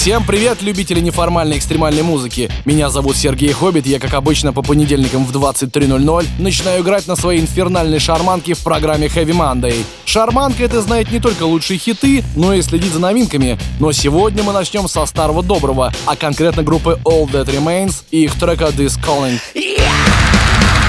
Всем привет, любители неформальной экстремальной музыки. Меня зовут Сергей Хоббит, я, как обычно, по понедельникам в 23.00 начинаю играть на своей инфернальной шарманке в программе Heavy Monday. Шарманка — это знает не только лучшие хиты, но и следит за новинками. Но сегодня мы начнем со старого доброго, а конкретно группы All That Remains и их трека This Calling. Yeah!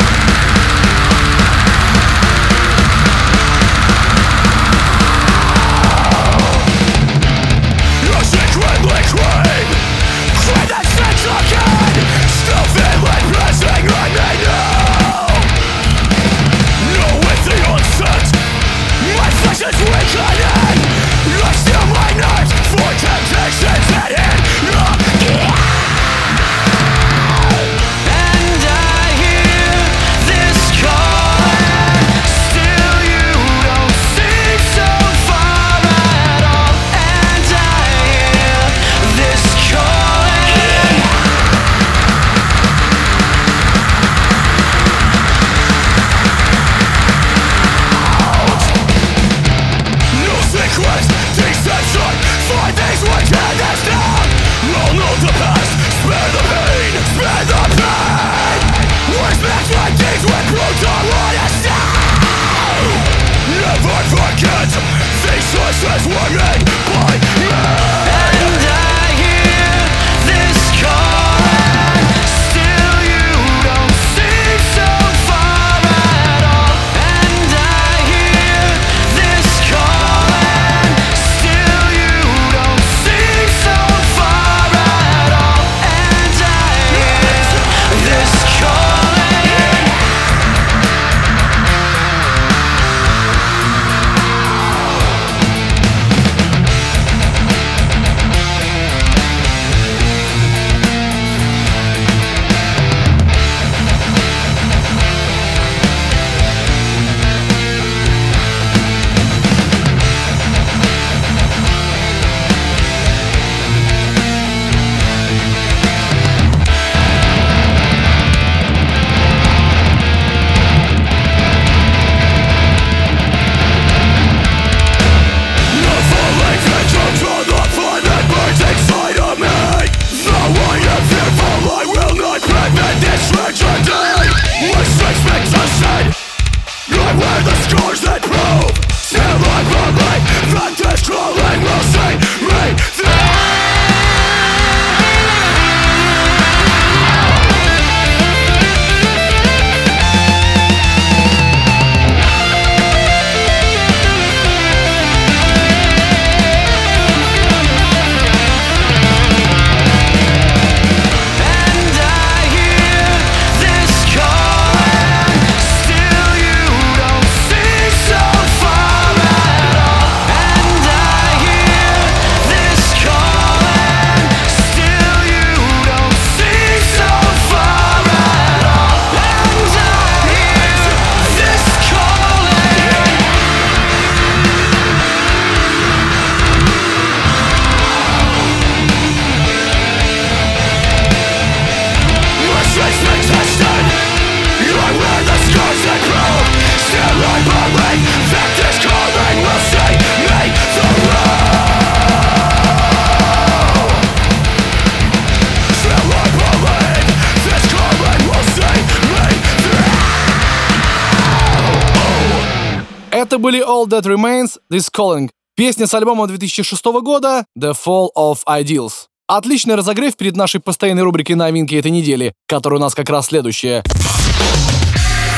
Были All That Remains, This Calling. Песня с альбома 2006 года The Fall of Ideals. Отличный разогрев перед нашей постоянной рубрикой новинки этой недели, которая у нас как раз следующая.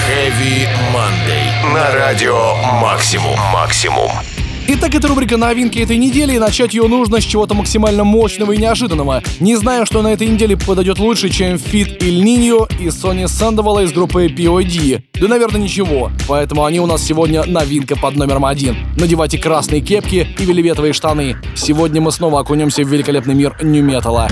Heavy Monday. На радио Максимум. Максимум. Итак, это рубрика новинки этой недели, и начать ее нужно с чего-то максимально мощного и неожиданного. Не знаю, что на этой неделе подойдет лучше, чем feat Ill Niño и Сони Сэндовала из группы POD. Да, наверное, ничего. Поэтому они у нас сегодня новинка под номером один. Надевайте красные кепки и вельветовые штаны. Сегодня мы снова окунемся в великолепный мир нью-металла.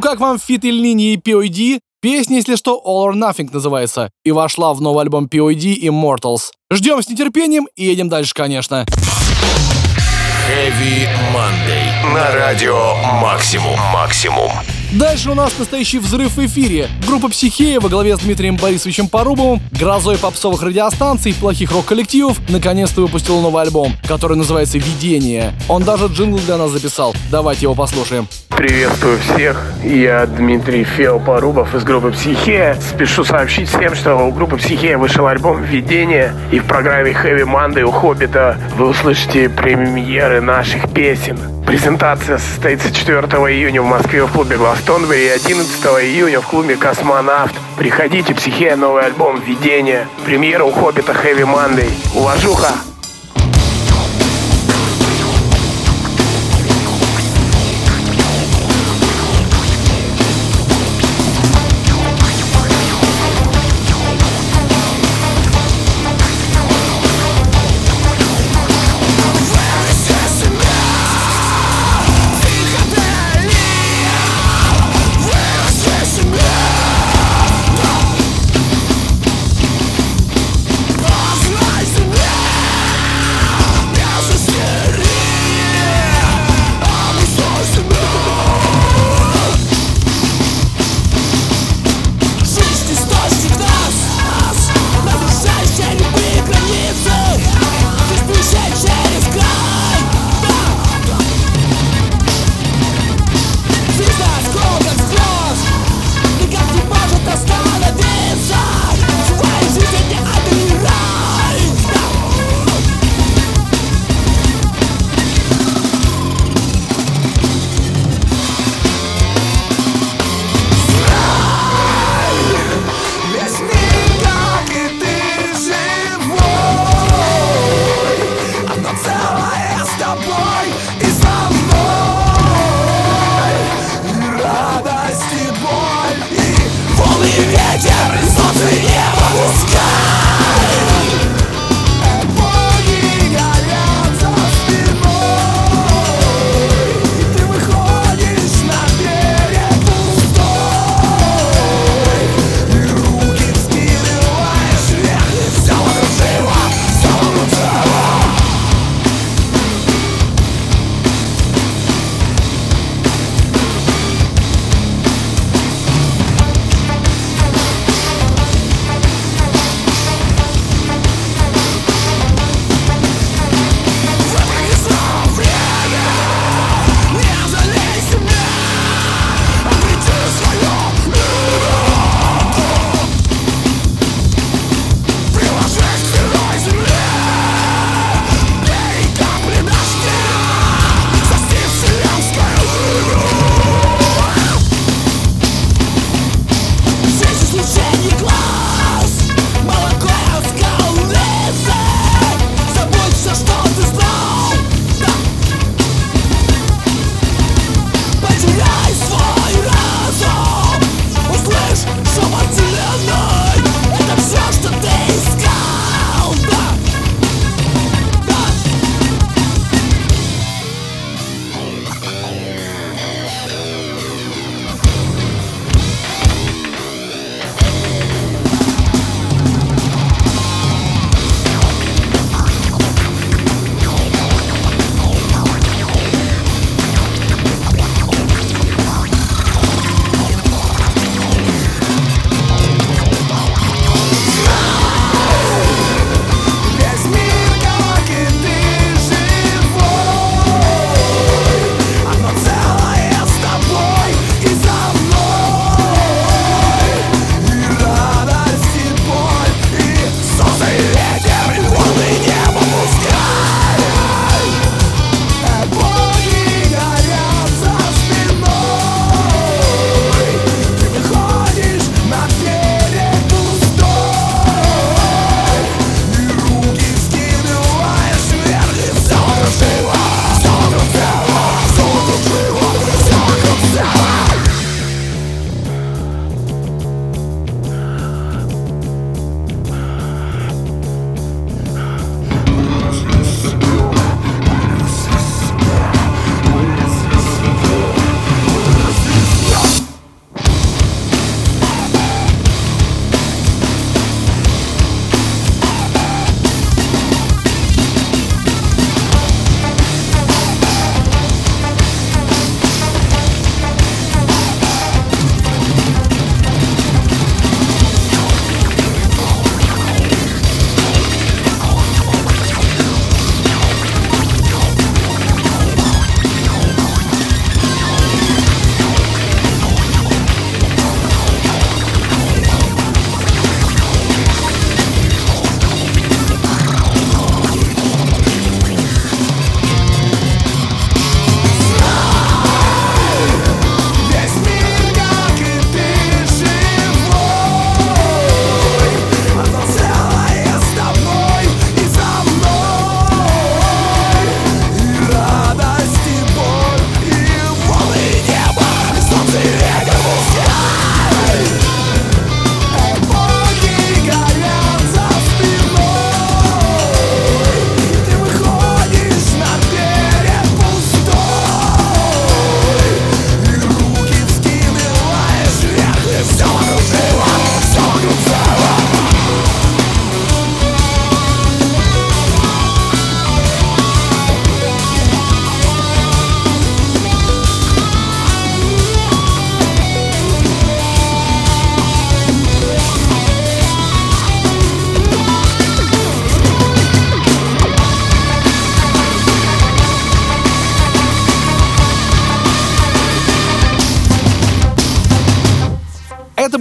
Как вам feat Ill Niño и POD? Песня, если что, All or Nothing называется, и вошла в новый альбом POD Immortals. Ждем с нетерпением и едем дальше, конечно. Heavy Monday. На радио Максимум. Максимум. Дальше у нас настоящий взрыв в эфире. Группа «Психея» во главе с Дмитрием Борисовичем Порубовым, грозой попсовых радиостанций, плохих рок-коллективов, наконец-то выпустил новый альбом, который называется «Видение». Он даже джингл для нас записал. Давайте его послушаем. Приветствую всех, я Дмитрий Феопорубов из группы «Психея». Спешу сообщить всем, что у группы «Психея» вышел альбом «Видение», и в программе «Heavy Monday» у «Хоббита» вы услышите премьеры наших песен. Презентация состоится 4 июня в Москве в клубе Гластонбери и 11 июня в клубе «Космонавт». Приходите, «Психея» новый альбом «Видение». Премьера у «Хоббита» «Heavy Monday». Уважуха!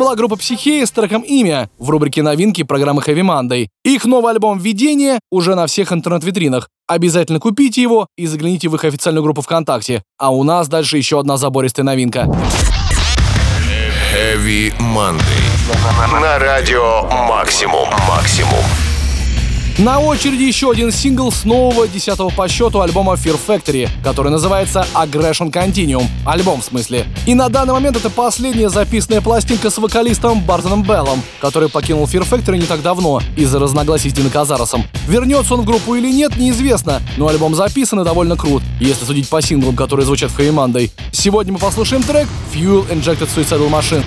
Была группа Психея с треком «Имя» в рубрике новинки программы Heavy Monday. Их новый альбом «Видение» уже на всех интернет-витринах. Обязательно купите его и загляните в их официальную группу ВКонтакте. А у нас дальше еще одна забористая новинка. Heavy Monday. На радио Максимум. Максимум. На очереди еще один сингл с нового десятого по счету альбома Fear Factory, который называется Aggression Continuum. Альбом в смысле. И на данный момент это последняя записанная пластинка с вокалистом Бартоном Беллом, который покинул Fear Factory не так давно из-за разногласий с Дина Казаросом. Вернется он в группу или нет, неизвестно, но альбом записан и довольно крут, если судить по синглам, которые звучат в Monday. Сегодня мы послушаем трек Fuel Injected Suicidal Machine.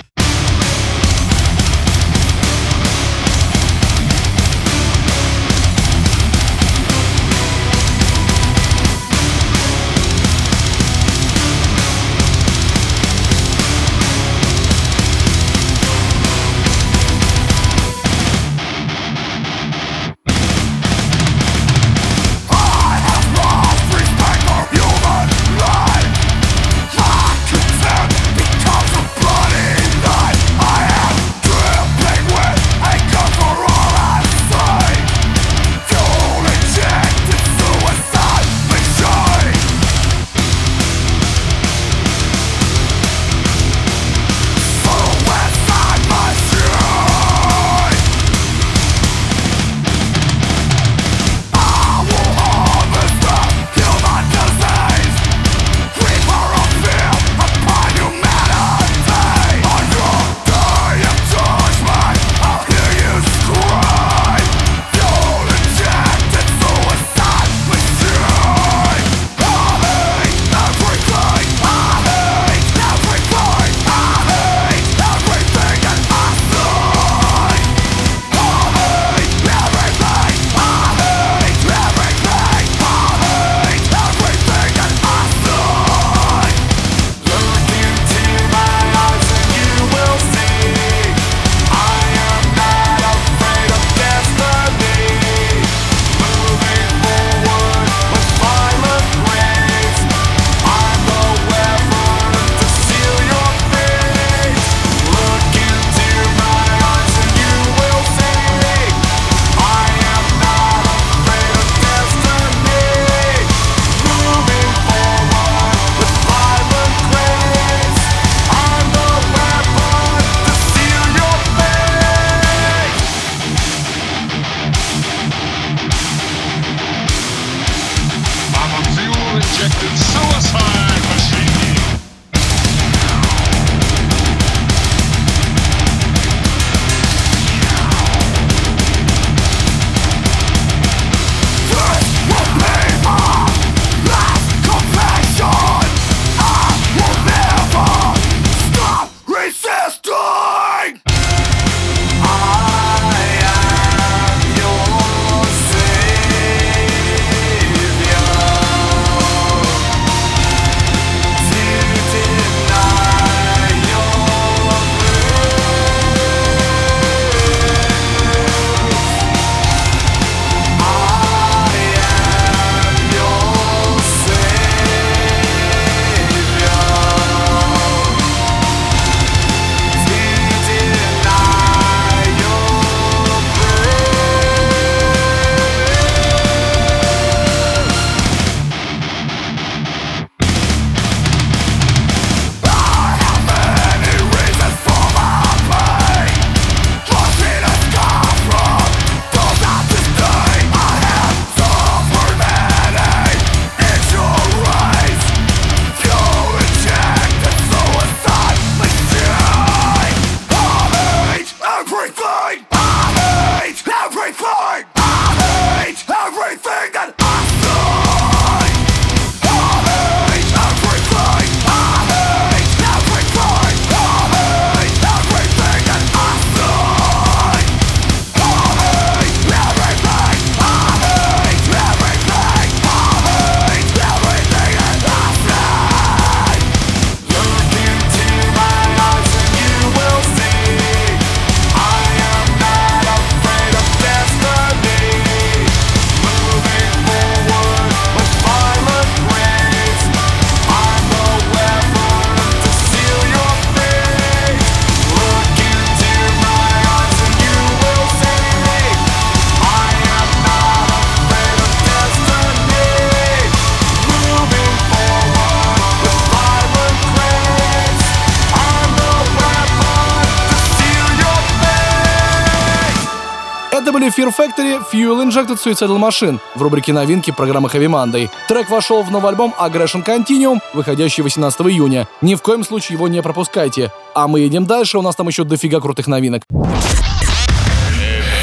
Fuel Injected Suicidal Machine в рубрике новинки программы Heavy Monday. Трек вошел в новый альбом Aggression Continuum, выходящий 18 июня. Ни в коем случае его не пропускайте. А мы едем дальше, у нас там еще дофига крутых новинок.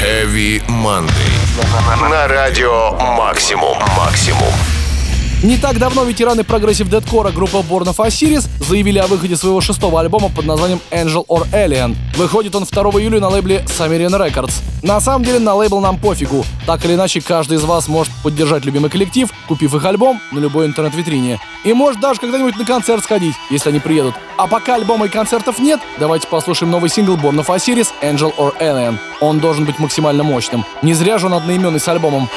Heavy Monday. На радио Максимум. Максимум. Не так давно ветераны progressive дэткора группы Born of Osiris заявили о выходе своего шестого альбома под названием Angel or Alien. Выходит он 2 июля на лейбле Sumerian Records. На самом деле на лейбл нам пофигу. Так или иначе, каждый из вас может поддержать любимый коллектив, купив их альбом на любой интернет-витрине. И может даже когда-нибудь на концерт сходить, если они приедут. А пока альбома и концертов нет, давайте послушаем новый сингл Born of Osiris Angel or Alien. Он должен быть максимально мощным. Не зря же он одноименный с альбомом.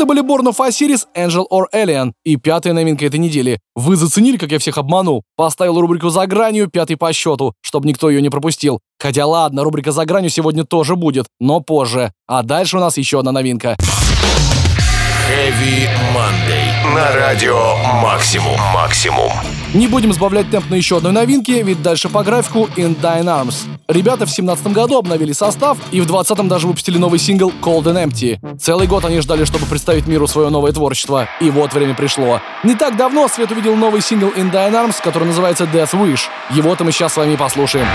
Это были Born of Osiris, Angel or Alien и пятая новинка этой недели. Вы заценили, как я всех обманул? Поставил рубрику «За гранью», пятый по счету, чтобы никто ее не пропустил. Хотя ладно, рубрика «За гранью» сегодня тоже будет, но позже. А дальше у нас еще одна новинка. Heavy Monday. На радио Максимум. Максимум. Не будем сбавлять темп на еще одной новинке, ведь дальше по графику In Dying Arms. Ребята в 17 году обновили состав и в 20-м даже выпустили новый сингл Cold and Empty. Целый год они ждали, чтобы представить миру свое новое творчество. И вот время пришло. Не так давно Свет увидел новый сингл In Dying Arms, который называется Death Wish. Его-то мы сейчас с вами послушаем.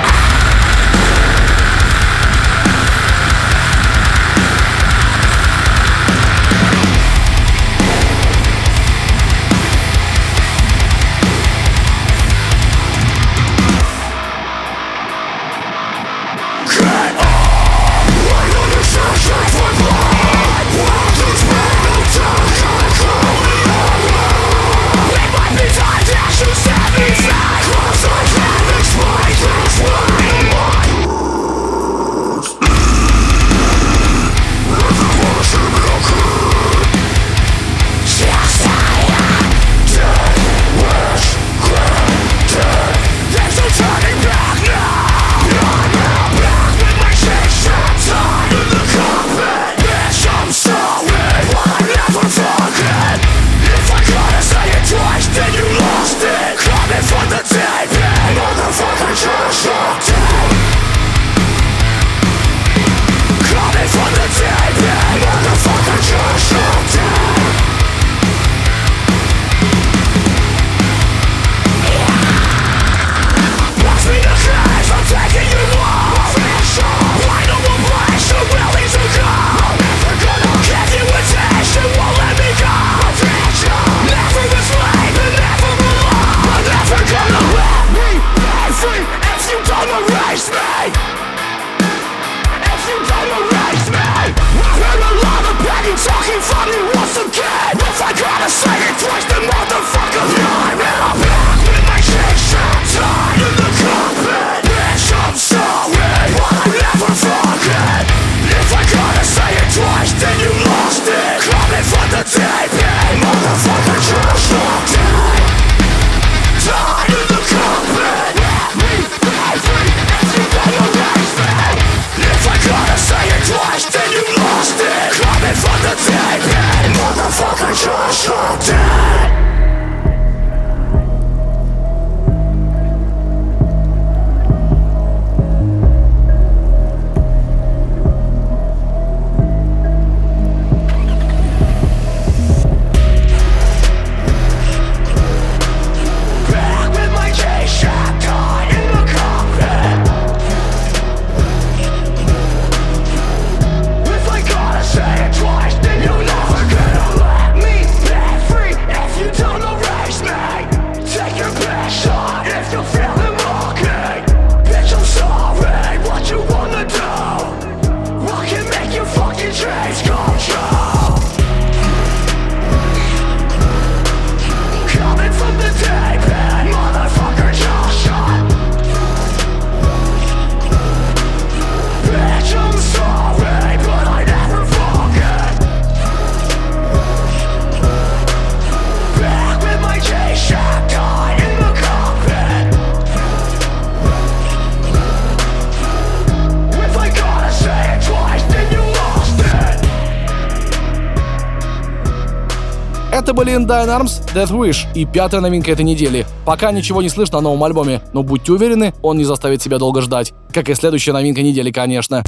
Это были Dying Arms, Death Wish и пятая новинка этой недели. Пока ничего не слышно о новом альбоме, но будьте уверены, он не заставит себя долго ждать. Как и следующая новинка недели, конечно.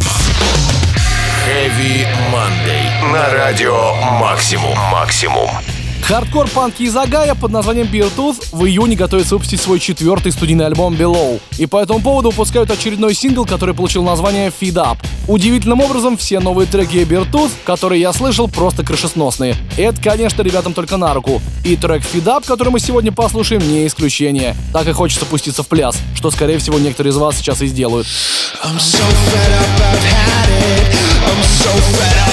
Heavy Monday. На радио Максимум. Максимум. Хардкор-панки из Агая под названием Beartooth в июне готовится выпустить свой четвертый студийный альбом Below. И по этому поводу выпускают очередной сингл, который получил название Feed Up. Удивительным образом все новые треки Beartooth, которые я слышал, просто крышесносные. Это, конечно, ребятам только на руку. И трек Feed Up, который мы сегодня послушаем, не исключение. Так и хочется пуститься в пляс, что, скорее всего, некоторые из вас сейчас и сделают. I'm so fed up, I've had it. I'm so fed up,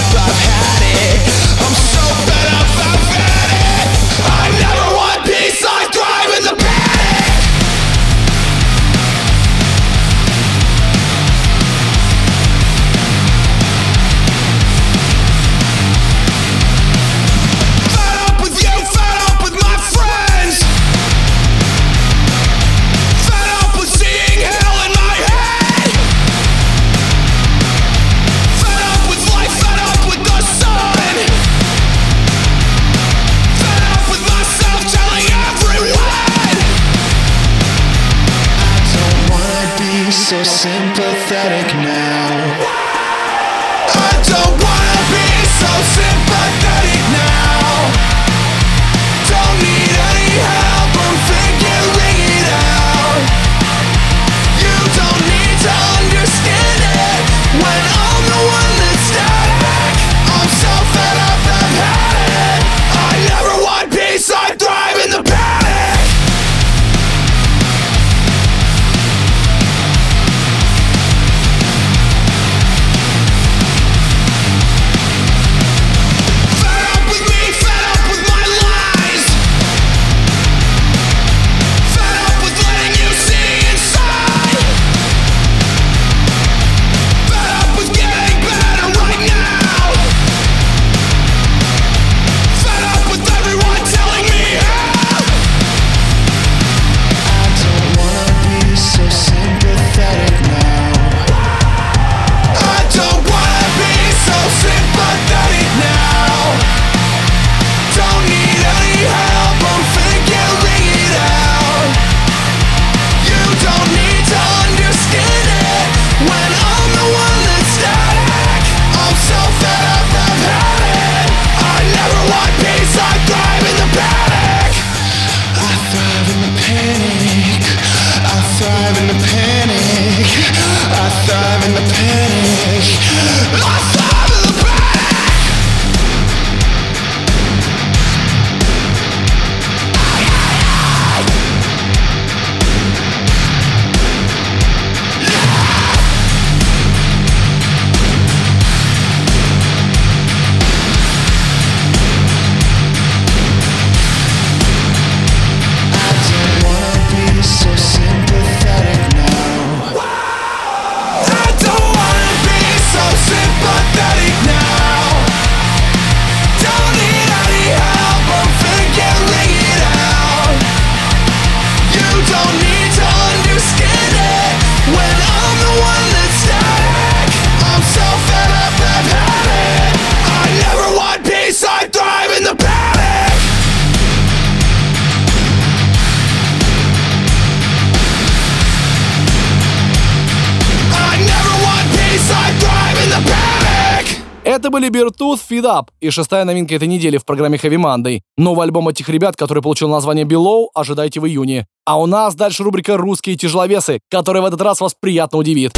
и шестая новинка этой недели в программе Heavy Monday. Новый альбом этих ребят, который получил название Below, ожидайте в июне. А у нас дальше рубрика «Русские тяжеловесы», которая в этот раз вас приятно удивит.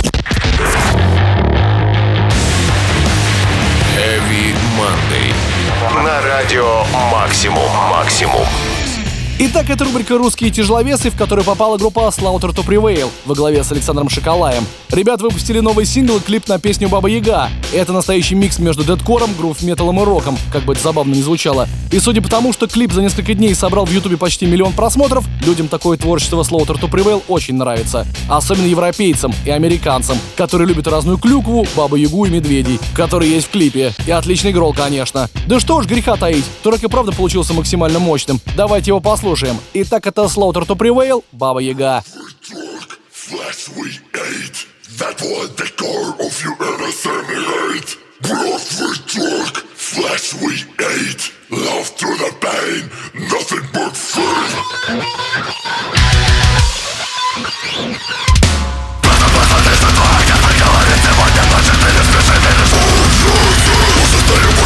Heavy Monday. На радио «Максимум». Итак, это рубрика «Русские тяжеловесы», в которую попала группа Slaughter to Prevail во главе с Александром Шоколаем. Ребят выпустили новый сингл и клип на песню «Баба Яга». Это настоящий микс между дедкором, грув металлом и роком, как бы это забавно не звучало. И судя по тому, что клип за несколько дней собрал в Ютубе почти миллион просмотров, людям такое творчество Slaughter to Prevail очень нравится. Особенно европейцам и американцам, которые любят разную клюкву, Бабу Ягу и медведей, которые есть в клипе. И отличный грол, конечно. Да что ж греха таить, трек и правда получился максимально мощным. Давайте его послушаем послушаем. Итак, это Slaughter to Prevail, Баба Яга. That was the core of your innocent hate. Blood we took, flesh we ate, love through the pain, nothing but fear. Вообще-то меня знают И знают, что дорогу лучше мне не передать Но моим голосом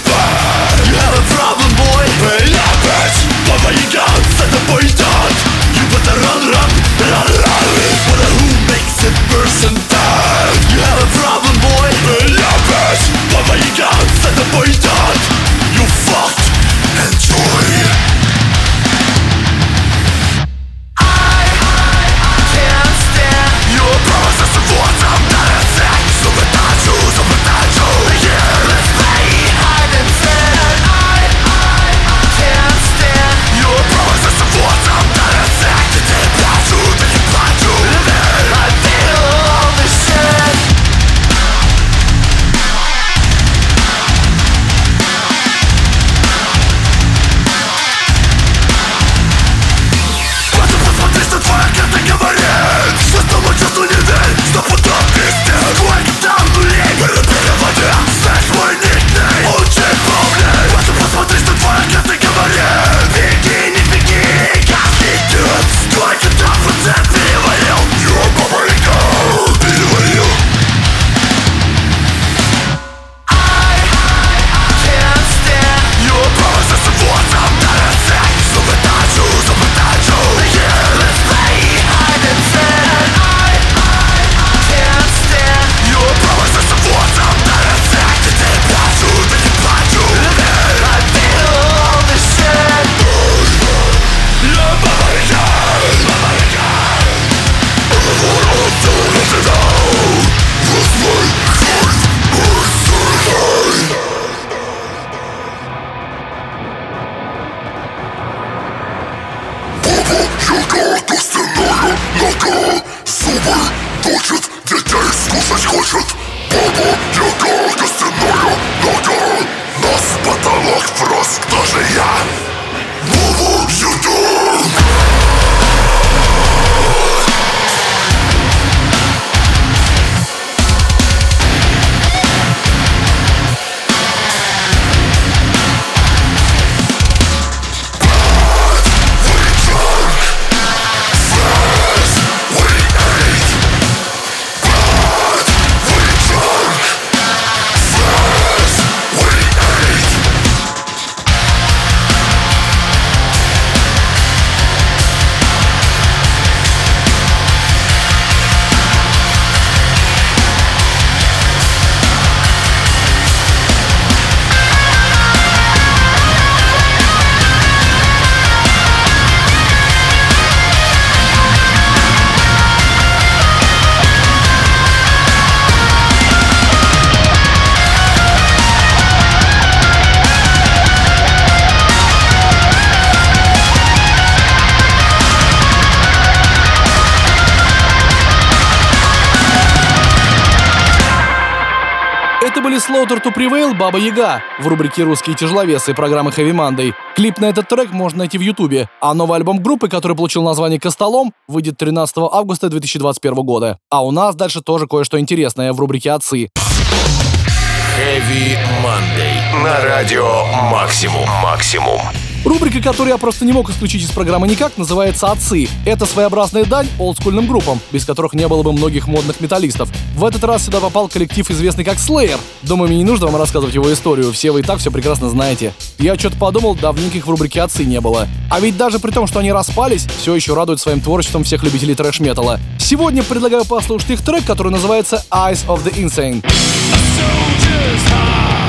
set the body You Баба Яга в рубрике «Русские тяжеловесы» программы Heavy Monday. Клип на этот трек можно найти в Ютубе, а новый альбом группы, который получил название «Костолом», выйдет 13 августа 2021 года. А у нас дальше тоже кое-что интересное в рубрике «Отцы». Heavy Monday. На радио Максимум. Максимум. Рубрика, которую я просто не мог исключить из программы никак, называется «Отцы». Это своеобразная дань олдскульным группам, без которых не было бы многих модных металлистов. В этот раз сюда попал коллектив, известный как Slayer. Думаю, мне не нужно вам рассказывать его историю, все вы и так все прекрасно знаете. Я что-то подумал, давненько их в рубрике «Отцы» не было. А ведь даже при том, что они распались, все еще радуют своим творчеством всех любителей трэш-металла. Сегодня предлагаю послушать их трек, который называется «Eyes of the Insane». heart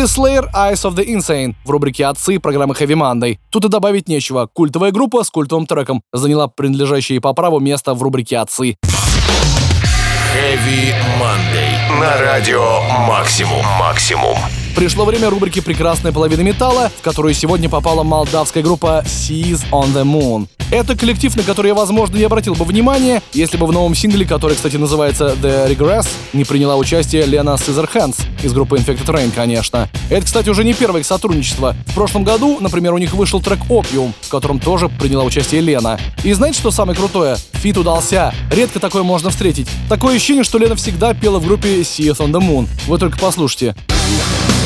были Slayer Eyes of the Insane в рубрике «Отцы» программы Heavy Monday. Тут и добавить нечего. Культовая группа с культовым треком заняла принадлежащее по праву место в рубрике «Отцы». Heavy Monday. На радио Максимум. Максимум. Пришло время рубрики «Прекрасная половина металла», в которую сегодня попала молдавская группа Seas on the Moon. Это коллектив, на который я, возможно, не обратил бы внимания, если бы в новом сингле, который, кстати, называется The Regress, не приняла участие Лена Scissorhands из группы Infected Rain, конечно. Это, кстати, уже не первое их сотрудничество. В прошлом году, например, у них вышел трек Opium, в котором тоже приняла участие Лена. И знаете, что самое крутое? Фит удался. Редко такое можно встретить. Такое ощущение, что Лена всегда пела в группе Seas on the Moon. Вы только послушайте. We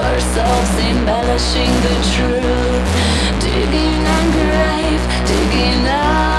ourselves, embellishing the truth, digging our grave, digging our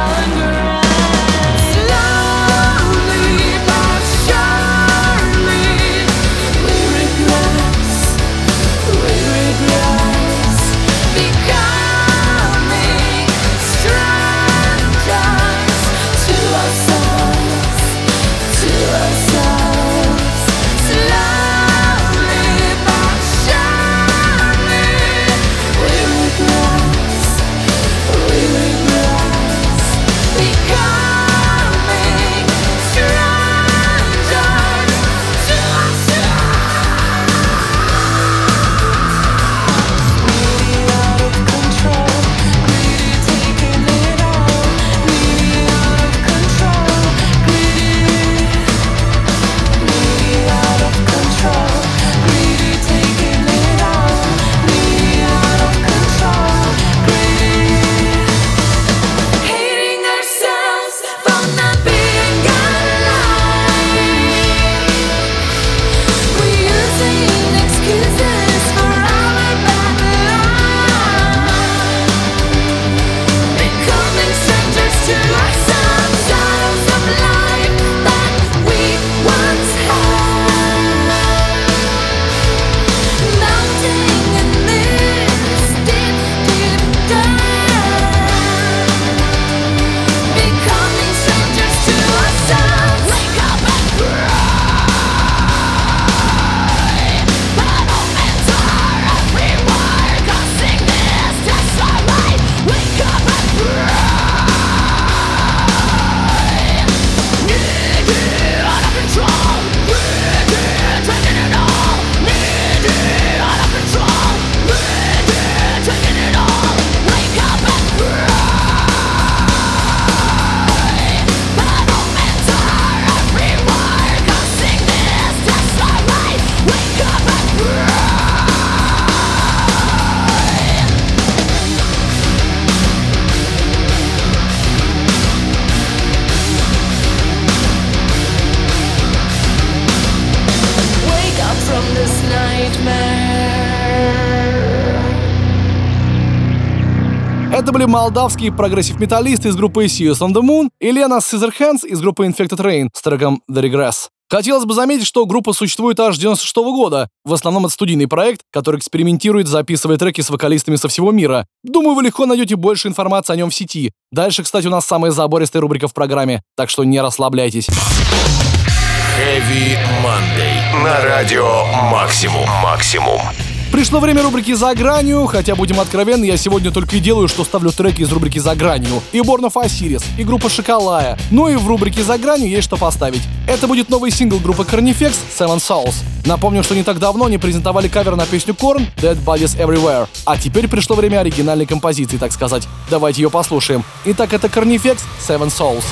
молдавские прогрессив-металлисты из группы Serious on the Moon и Лена Scissorhands из группы Infected Rain с треком The Regress. Хотелось бы заметить, что группа существует аж с 96 года. В основном это студийный проект, который экспериментирует, записывая треки с вокалистами со всего мира. Думаю, вы легко найдете больше информации о нем в сети. Дальше, кстати, у нас самая забористая рубрика в программе, так что не расслабляйтесь. Heavy Monday. На радио Максимум. Максимум. Пришло время рубрики «За гранью», хотя, будем откровенны, я сегодня только и делаю, что ставлю треки из рубрики «За гранью». И Born of Osiris, и группа «Шоколая». Ну и в рубрике «За гранью» есть что поставить. Это будет новый сингл группы Carnifex «Seven Souls». Напомню, что не так давно они презентовали кавер на песню Korn «Dead Bodies Everywhere». А теперь пришло время оригинальной композиции, так сказать. Давайте ее послушаем. Итак, это Carnifex «Seven Souls».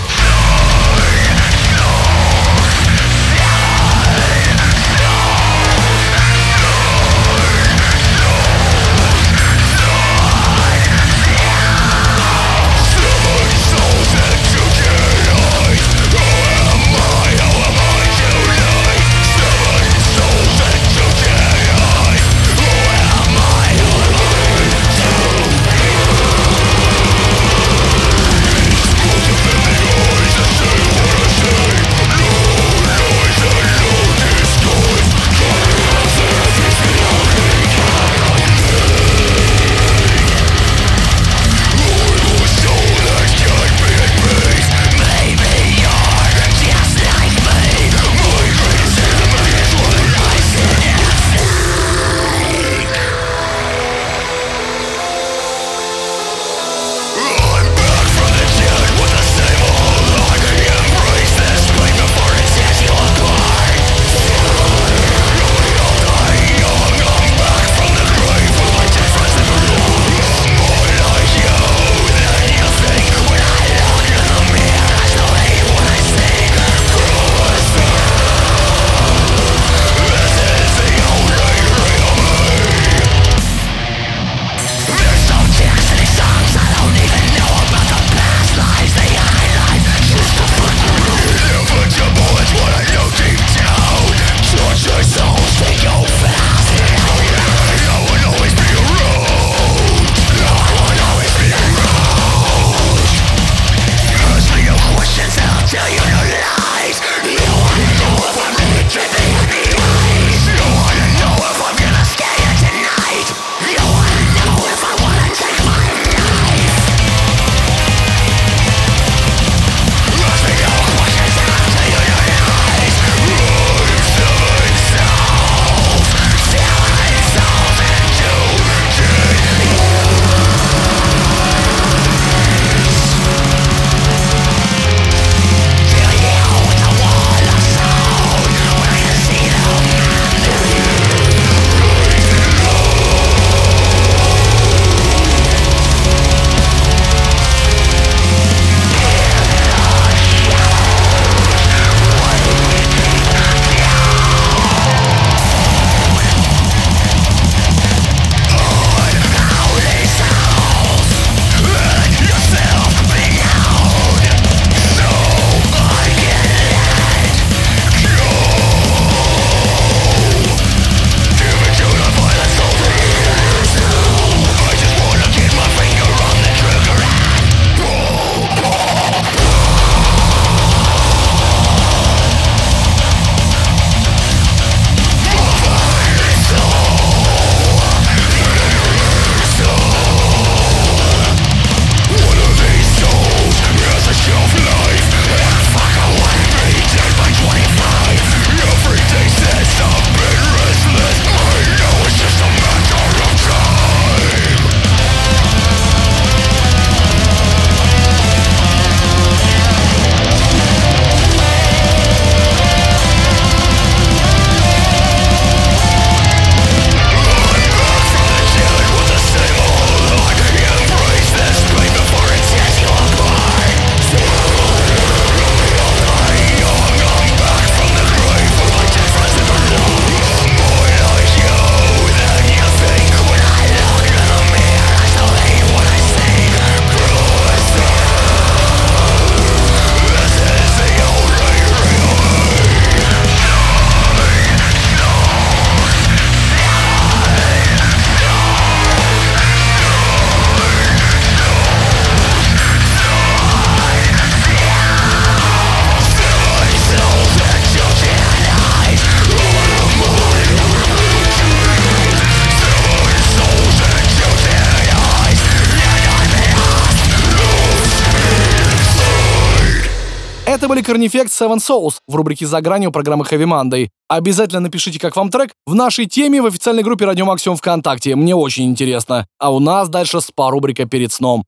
Корнифект Seven Souls в рубрике «За гранью» программы Heavy Monday. Обязательно напишите, как вам трек, в нашей теме в официальной группе Радио Максимум ВКонтакте. Мне очень интересно. А у нас дальше спа-рубрика перед сном.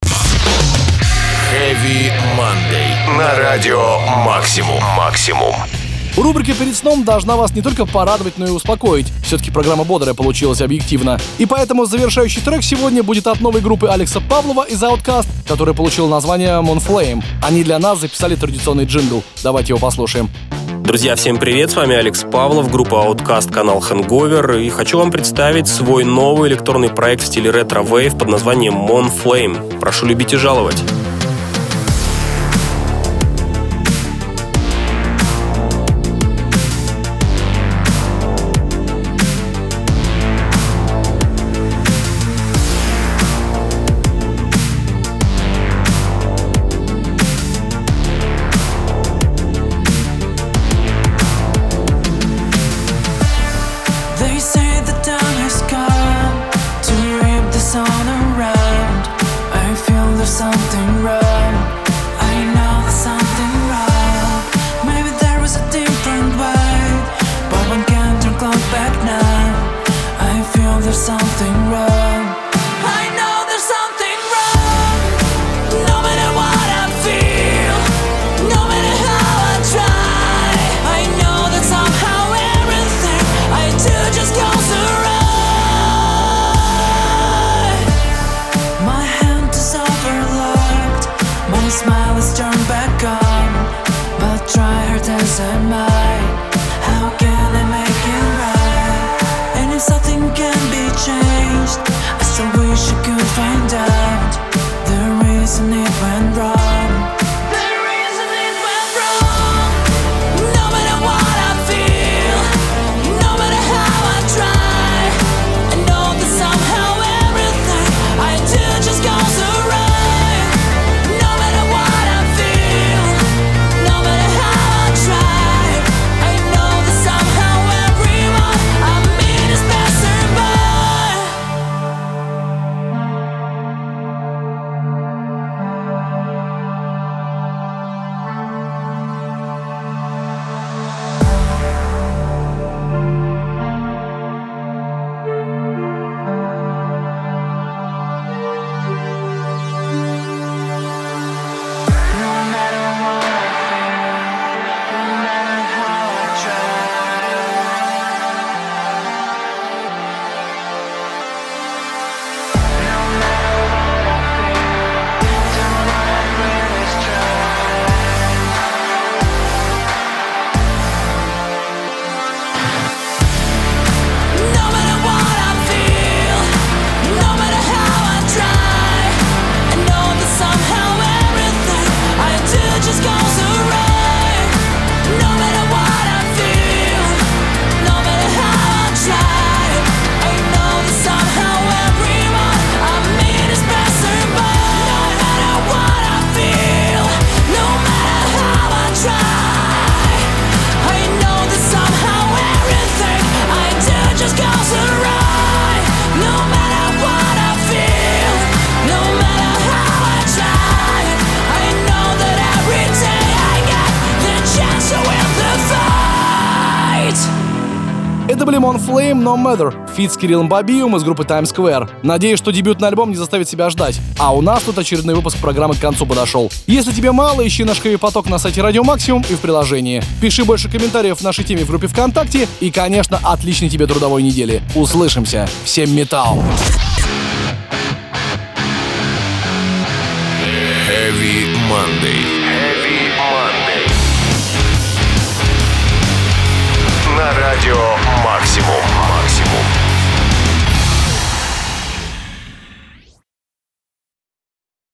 Heavy Monday. На радио Максимум. Максимум. Рубрика «Перед сном» должна вас не только порадовать, но и успокоить. Все-таки программа бодрая получилась объективно. И поэтому завершающий трек сегодня будет от новой группы Алекса Павлова из Outcast, которая получила название Monflame. Они для нас записали традиционный джингл. Давайте его послушаем. Друзья, всем привет, с вами Алекс Павлов, группа Outcast, канал Hangover, и хочу вам представить свой новый электронный проект в стиле retrowave под названием Mon Flame. Прошу любить и жаловать. No Matter, feat с Кириллом Бабием из группы Times Square. Надеюсь, что дебютный альбом не заставит себя ждать. А у нас тут очередной выпуск программы к концу подошел. Если тебе мало, ищи наш heavy-поток на сайте Радио Максимум и в приложении. Пиши больше комментариев в нашей теме в группе ВКонтакте и, конечно, отличной тебе трудовой недели. Услышимся. Всем металл! Heavy Monday. Heavy Monday. На радио